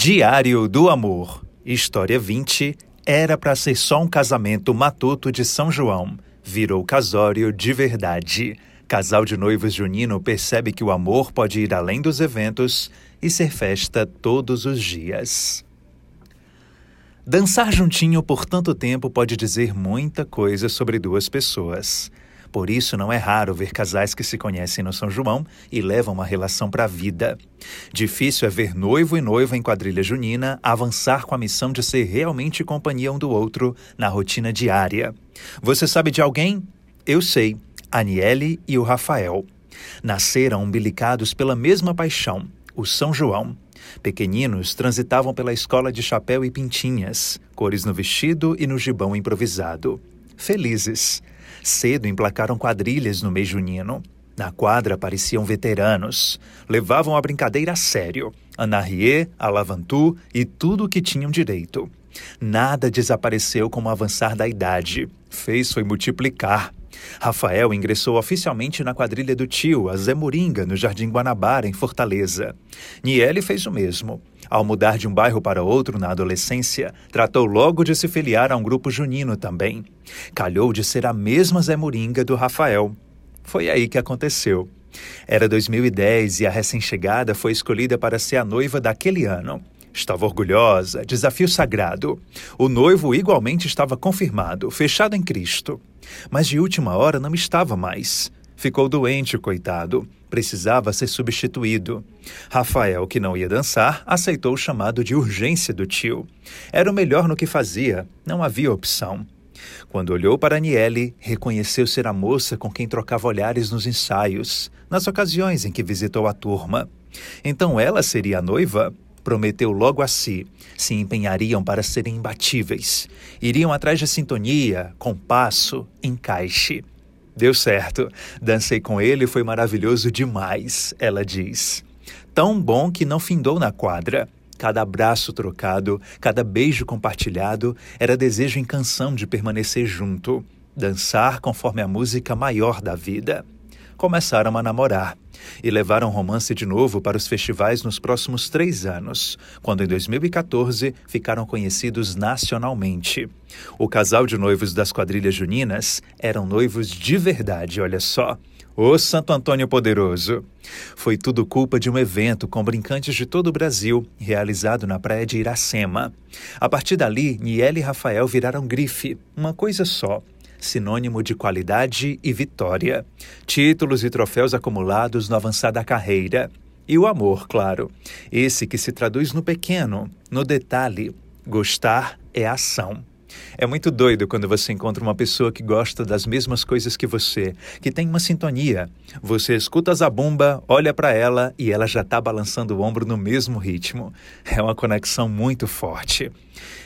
Diário do Amor, História 20. Era para ser só um casamento matuto de São João. Virou casório de verdade. Casal de noivos junino percebe que o amor pode ir além dos eventos e ser festa todos os dias. Dançar juntinho por tanto tempo pode dizer muita coisa sobre duas pessoas. Por isso, não é raro ver casais que se conhecem no São João e levam uma relação para a vida. Difícil é ver noivo e noiva em quadrilha junina avançar com a missão de ser realmente companhia um do outro na rotina diária. Você sabe de alguém? Eu sei, Aniele e o Rafael. Nasceram umbilicados pela mesma paixão, o São João. Pequeninos transitavam pela escola de chapéu e pintinhas, cores no vestido e no gibão improvisado. Felizes. Cedo emplacaram quadrilhas no mês junino. Na quadra apareciam veteranos. Levavam a brincadeira a sério. Anarrier, Alavantu e tudo o que tinham direito. Nada desapareceu com o avançar da idade. Fez foi multiplicar. Rafael ingressou oficialmente na quadrilha do tio, a Zé Moringa, no Jardim Guanabara, em Fortaleza. Niele fez o mesmo. Ao mudar de um bairro para outro na adolescência, tratou logo de se filiar a um grupo junino também. Calhou de ser a mesma Zé Moringa do Rafael. Foi aí que aconteceu. Era 2010 e a recém-chegada foi escolhida para ser a noiva daquele ano. Estava orgulhosa, desafio sagrado. O noivo igualmente estava confirmado, fechado em Cristo. Mas de última hora não estava mais. Ficou doente, coitado. Precisava ser substituído. Rafael, que não ia dançar, aceitou o chamado de urgência do tio. Era o melhor no que fazia, não havia opção. Quando olhou para Aniele, reconheceu ser a moça com quem trocava olhares nos ensaios, nas ocasiões em que visitou a turma. Então ela seria a noiva? Prometeu logo a si. Se empenhariam para serem imbatíveis. Iriam atrás de sintonia, compasso, encaixe. Deu certo. Dancei com ele e foi maravilhoso demais, ela diz. Tão bom que não findou na quadra. Cada abraço trocado, cada beijo compartilhado era desejo em canção de permanecer junto, dançar conforme a música maior da vida. Começaram a namorar e levaram romance de novo para os festivais nos próximos três anos, quando em 2014 ficaram conhecidos nacionalmente. O casal de noivos das quadrilhas juninas eram noivos de verdade, olha só. Ô Santo Antônio Poderoso! Foi tudo culpa de um evento com brincantes de todo o Brasil, realizado na praia de Iracema. A partir dali, Niele e Rafael viraram grife, uma coisa só sinônimo de qualidade e vitória. Títulos e troféus acumulados no avançar da carreira. E o amor, claro. Esse que se traduz no pequeno, no detalhe. Gostar é ação. É muito doido quando você encontra uma pessoa que gosta das mesmas coisas que você, que tem uma sintonia. Você escuta a zabumba, olha para ela e ela já está balançando o ombro no mesmo ritmo. É uma conexão muito forte.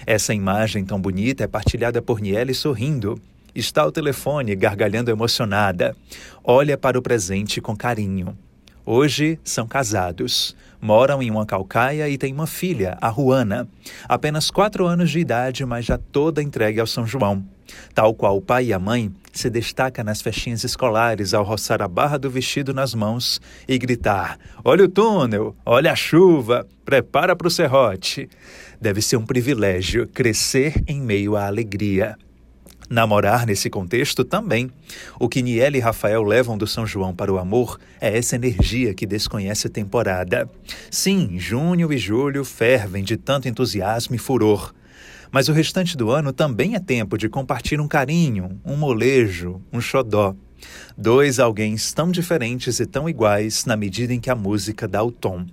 Essa imagem tão bonita é partilhada por Niele sorrindo. Está ao telefone, gargalhando emocionada. Olha para o presente com carinho. Hoje são casados, moram em uma calcaia e têm uma filha, a Ruana, apenas quatro anos de idade, mas já toda entregue ao São João. Tal qual o pai e a mãe, se destaca nas festinhas escolares ao roçar a barra do vestido nas mãos e gritar: Olha o túnel, olha a chuva, prepara para o serrote. Deve ser um privilégio crescer em meio à alegria. Namorar nesse contexto também. O que Niele e Rafael levam do São João para o amor é essa energia que desconhece temporada. Sim, junho e julho fervem de tanto entusiasmo e furor. Mas o restante do ano também é tempo de compartilhar um carinho, um molejo, um xodó. Dois alguém tão diferentes e tão iguais na medida em que a música dá o tom.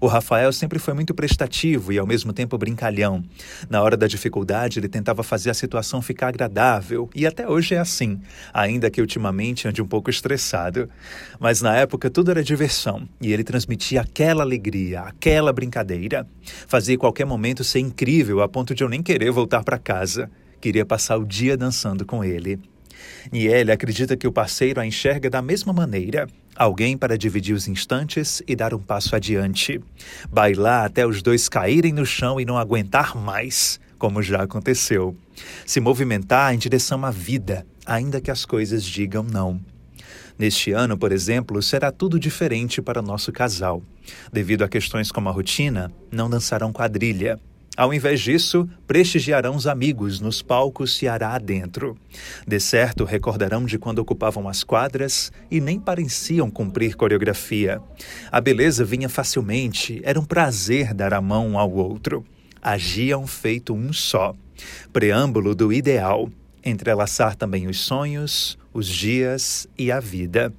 O Rafael sempre foi muito prestativo e ao mesmo tempo brincalhão. Na hora da dificuldade, ele tentava fazer a situação ficar agradável, e até hoje é assim, ainda que ultimamente ande um pouco estressado. Mas na época tudo era diversão, e ele transmitia aquela alegria, aquela brincadeira. Fazia qualquer momento ser incrível a ponto de eu nem querer voltar para casa. Queria passar o dia dançando com ele. Niele acredita que o parceiro a enxerga da mesma maneira. Alguém para dividir os instantes e dar um passo adiante. Bailar até os dois caírem no chão e não aguentar mais, como já aconteceu. Se movimentar em direção à vida, ainda que as coisas digam não. Neste ano, por exemplo, será tudo diferente para nosso casal. Devido a questões como a rotina, não dançarão quadrilha. Ao invés disso, prestigiarão os amigos nos palcos Ceará adentro. De certo, recordarão de quando ocupavam as quadras e nem pareciam cumprir coreografia. A beleza vinha facilmente, era um prazer dar a mão um ao outro. Agiam feito um só. Preâmbulo do ideal entrelaçar também os sonhos, os dias e a vida.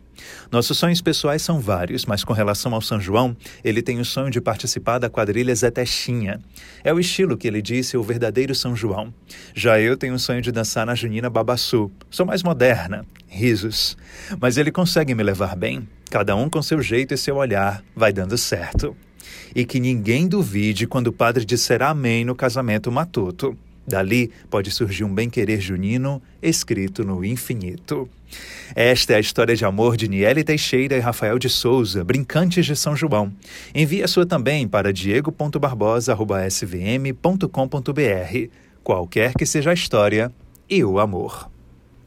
Nossos sonhos pessoais são vários, mas com relação ao São João, ele tem o sonho de participar da quadrilha Zé Testinha. É o estilo que ele disse o verdadeiro São João. Já eu tenho o sonho de dançar na Junina Babassu. Sou mais moderna, risos. Mas ele consegue me levar bem. Cada um com seu jeito e seu olhar, vai dando certo. E que ninguém duvide quando o padre disser amém no casamento matuto. Dali pode surgir um bem-querer junino escrito no infinito. Esta é a história de amor de Niele Teixeira e Rafael de Souza, brincantes de São João. Envie a sua também para diego.barbosa.svm.com.br. Qualquer que seja a história e o amor.